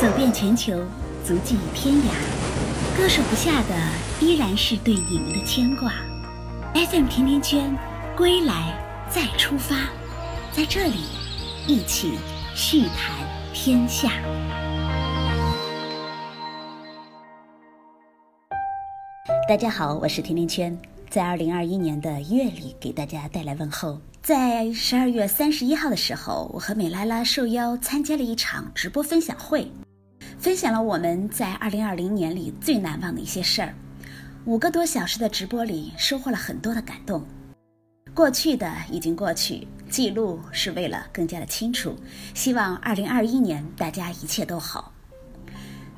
走遍全球，足迹天涯，割舍不下的依然是对你们的牵挂。FM 甜甜圈，归来再出发，在这里一起叙谈天下。大家好，我是甜甜圈，在二零二一年的月里给大家带来问候。在十二月三十一号的时候，我和美拉拉受邀参加了一场直播分享会。分享了我们在二零二零年里最难忘的一些事儿。五个多小时的直播里，收获了很多的感动。过去的已经过去，记录是为了更加的清楚。希望二零二一年大家一切都好。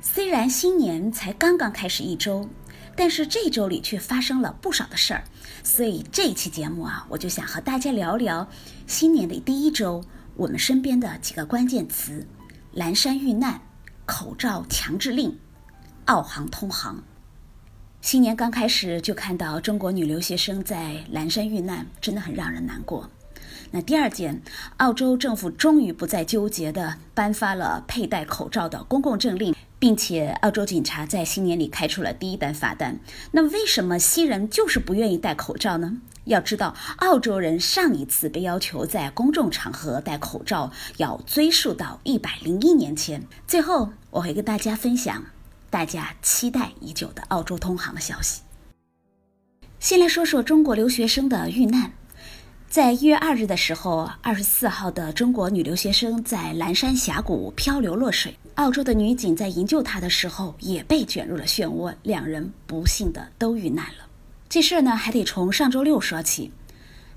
虽然新年才刚刚开始一周，但是这周里却发生了不少的事儿。所以这一期节目啊，我就想和大家聊聊新年的第一周我们身边的几个关键词：蓝山遇难。口罩强制令，澳航通航。新年刚开始就看到中国女留学生在蓝山遇难，真的很让人难过。那第二件，澳洲政府终于不再纠结的颁发了佩戴口罩的公共政令，并且澳洲警察在新年里开出了第一单罚单。那为什么西人就是不愿意戴口罩呢？要知道，澳洲人上一次被要求在公众场合戴口罩，要追溯到一百零一年前。最后，我会跟大家分享大家期待已久的澳洲通航的消息。先来说说中国留学生的遇难。在一月二日的时候，二十四号的中国女留学生在蓝山峡谷漂流落水，澳洲的女警在营救她的时候也被卷入了漩涡，两人不幸的都遇难了。这事儿呢，还得从上周六说起。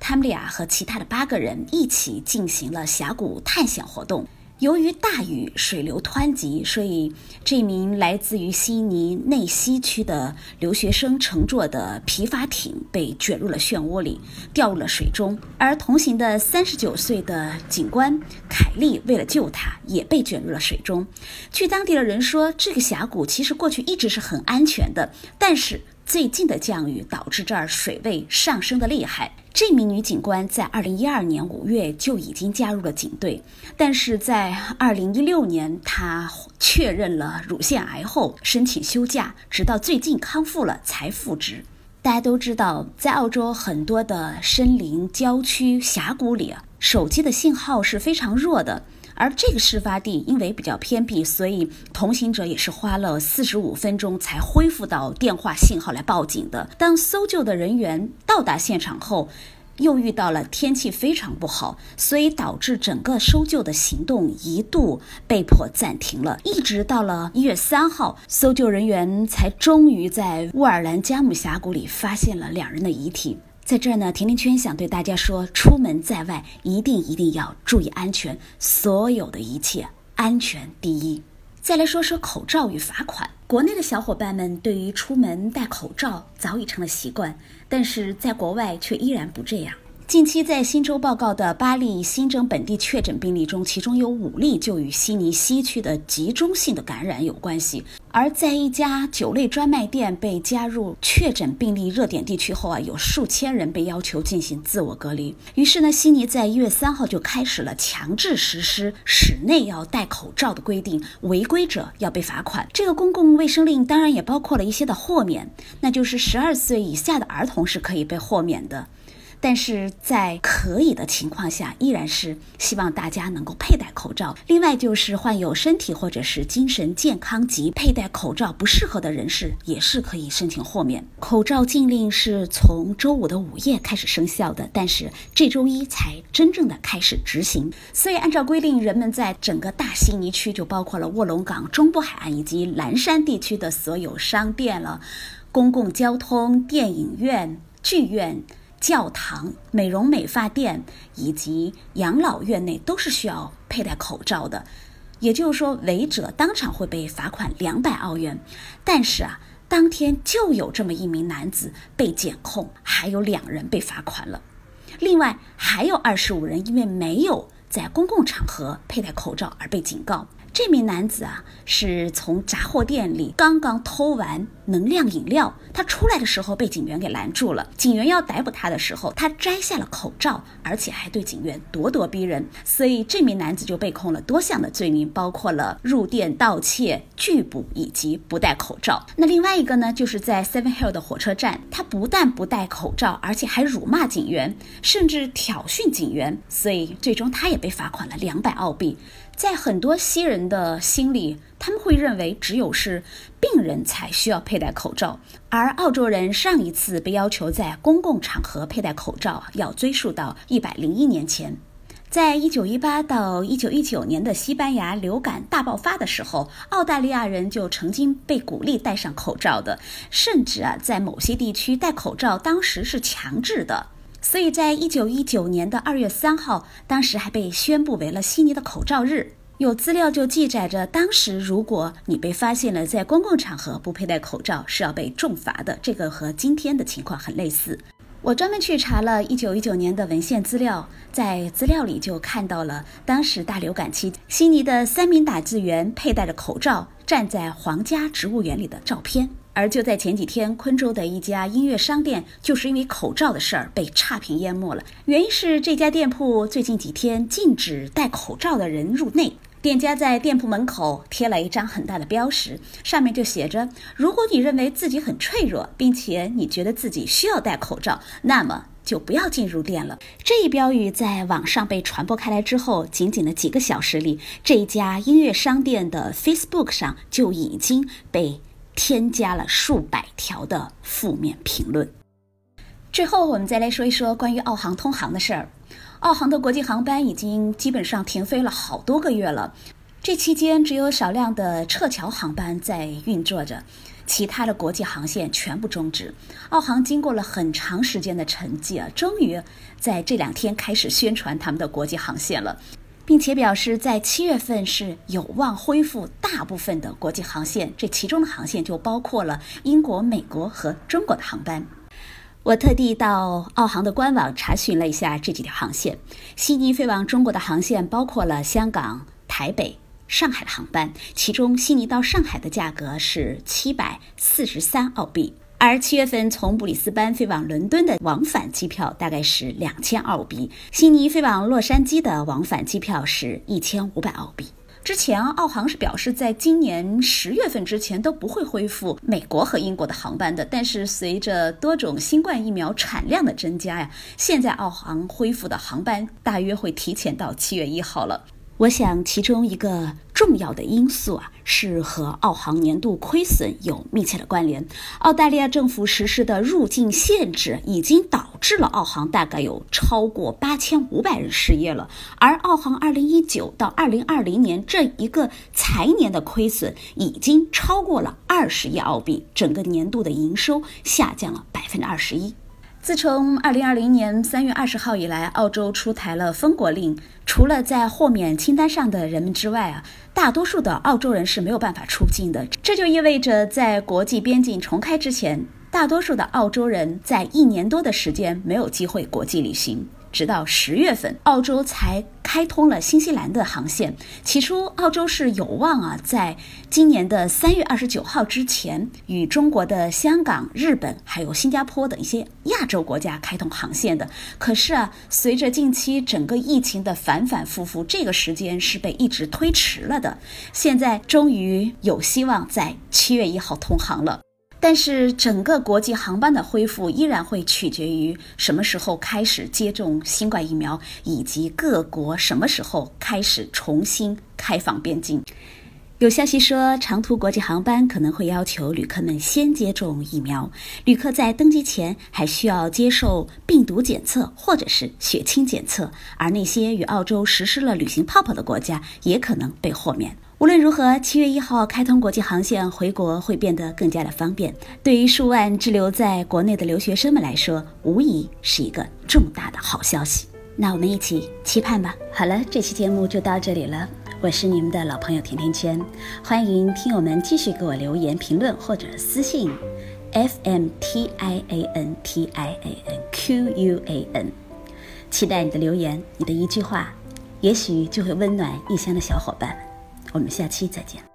他们俩和其他的八个人一起进行了峡谷探险活动。由于大雨，水流湍急，所以这名来自于悉尼内西区的留学生乘坐的皮筏艇被卷入了漩涡里，掉入了水中。而同行的三十九岁的警官凯利为了救他，也被卷入了水中。据当地的人说，这个峡谷其实过去一直是很安全的，但是。最近的降雨导致这儿水位上升的厉害。这名女警官在二零一二年五月就已经加入了警队，但是在二零一六年她确认了乳腺癌后申请休假，直到最近康复了才复职。大家都知道，在澳洲很多的森林、郊区、峡谷里，手机的信号是非常弱的。而这个事发地因为比较偏僻，所以同行者也是花了四十五分钟才恢复到电话信号来报警的。当搜救的人员到达现场后，又遇到了天气非常不好，所以导致整个搜救的行动一度被迫暂停了。一直到了一月三号，搜救人员才终于在乌尔兰加姆峡谷里发现了两人的遗体。在这儿呢，甜甜圈想对大家说：出门在外，一定一定要注意安全，所有的一切安全第一。再来说说口罩与罚款。国内的小伙伴们对于出门戴口罩早已成了习惯，但是在国外却依然不这样。近期在新州报告的八例新增本地确诊病例中，其中有五例就与悉尼西区的集中性的感染有关系。而在一家酒类专卖店被加入确诊病例热点地区后啊，有数千人被要求进行自我隔离。于是呢，悉尼在一月三号就开始了强制实施室内要戴口罩的规定，违规者要被罚款。这个公共卫生令当然也包括了一些的豁免，那就是十二岁以下的儿童是可以被豁免的。但是在可以的情况下，依然是希望大家能够佩戴口罩。另外，就是患有身体或者是精神健康及佩戴口罩不适合的人士，也是可以申请豁免。口罩禁令是从周五的午夜开始生效的，但是这周一才真正的开始执行。所以，按照规定，人们在整个大悉尼区，就包括了卧龙岗、中部海岸以及蓝山地区的所有商店了、公共交通、电影院、剧院。教堂、美容美发店以及养老院内都是需要佩戴口罩的，也就是说，违者当场会被罚款两百澳元。但是啊，当天就有这么一名男子被检控，还有两人被罚款了。另外还有二十五人因为没有在公共场合佩戴口罩而被警告。这名男子啊，是从杂货店里刚刚偷完能量饮料。他出来的时候被警员给拦住了，警员要逮捕他的时候，他摘下了口罩，而且还对警员咄咄逼人。所以这名男子就被控了多项的罪名，包括了入店盗窃、拒捕以及不戴口罩。那另外一个呢，就是在 Seven Hill 的火车站，他不但不戴口罩，而且还辱骂警员，甚至挑衅警员。所以最终他也被罚款了两百澳币。在很多西人的心里，他们会认为只有是病人才需要佩戴口罩，而澳洲人上一次被要求在公共场合佩戴口罩，要追溯到一百零一年前。在一九一八到一九一九年的西班牙流感大爆发的时候，澳大利亚人就曾经被鼓励戴上口罩的，甚至啊，在某些地区戴口罩当时是强制的。所以在一九一九年的二月三号，当时还被宣布为了悉尼的口罩日。有资料就记载着，当时如果你被发现了在公共场合不佩戴口罩，是要被重罚的。这个和今天的情况很类似。我专门去查了一九一九年的文献资料，在资料里就看到了当时大流感期悉尼的三名打字员佩戴着口罩站在皇家植物园里的照片。而就在前几天，昆州的一家音乐商店就是因为口罩的事儿被差评淹没了。原因是这家店铺最近几天禁止戴口罩的人入内，店家在店铺门口贴了一张很大的标识，上面就写着：“如果你认为自己很脆弱，并且你觉得自己需要戴口罩，那么就不要进入店了。”这一标语在网上被传播开来之后，仅仅的几个小时里，这一家音乐商店的 Facebook 上就已经被。添加了数百条的负面评论。最后，我们再来说一说关于澳航通航的事儿。澳航的国际航班已经基本上停飞了好多个月了，这期间只有少量的撤侨航班在运作着，其他的国际航线全部终止。澳航经过了很长时间的沉寂啊，终于在这两天开始宣传他们的国际航线了。并且表示，在七月份是有望恢复大部分的国际航线，这其中的航线就包括了英国、美国和中国的航班。我特地到澳航的官网查询了一下这几条航线。悉尼飞往中国的航线包括了香港、台北、上海的航班，其中悉尼到上海的价格是七百四十三澳币。而七月份从布里斯班飞往伦敦的往返机票大概是两千澳币，悉尼飞往洛杉矶的往返机票是一千五百澳币。之前澳航是表示，在今年十月份之前都不会恢复美国和英国的航班的，但是随着多种新冠疫苗产量的增加呀，现在澳航恢复的航班大约会提前到七月一号了。我想，其中一个重要的因素啊，是和澳航年度亏损有密切的关联。澳大利亚政府实施的入境限制已经导致了澳航大概有超过八千五百人失业了，而澳航二零一九到二零二零年这一个财年的亏损已经超过了二十亿澳币，整个年度的营收下降了百分之二十一。自从二零二零年三月二十号以来，澳洲出台了封国令，除了在豁免清单上的人们之外啊，大多数的澳洲人是没有办法出境的。这就意味着，在国际边境重开之前，大多数的澳洲人在一年多的时间没有机会国际旅行。直到十月份，澳洲才开通了新西兰的航线。起初，澳洲是有望啊，在今年的三月二十九号之前，与中国的香港、日本还有新加坡等一些亚洲国家开通航线的。可是啊，随着近期整个疫情的反反复复，这个时间是被一直推迟了的。现在终于有希望在七月一号通航了。但是整个国际航班的恢复依然会取决于什么时候开始接种新冠疫苗，以及各国什么时候开始重新开放边境。有消息说，长途国际航班可能会要求旅客们先接种疫苗，旅客在登机前还需要接受病毒检测或者是血清检测，而那些与澳洲实施了旅行泡泡的国家也可能被豁免。无论如何，七月一号开通国际航线回国会变得更加的方便。对于数万滞留在国内的留学生们来说，无疑是一个重大的好消息。那我们一起期盼吧。好了，这期节目就到这里了。我是你们的老朋友甜甜圈，欢迎听友们继续给我留言、评论或者私信，f m t i a n t i a n q u a n，期待你的留言，你的一句话，也许就会温暖异乡的小伙伴。我们下期再见。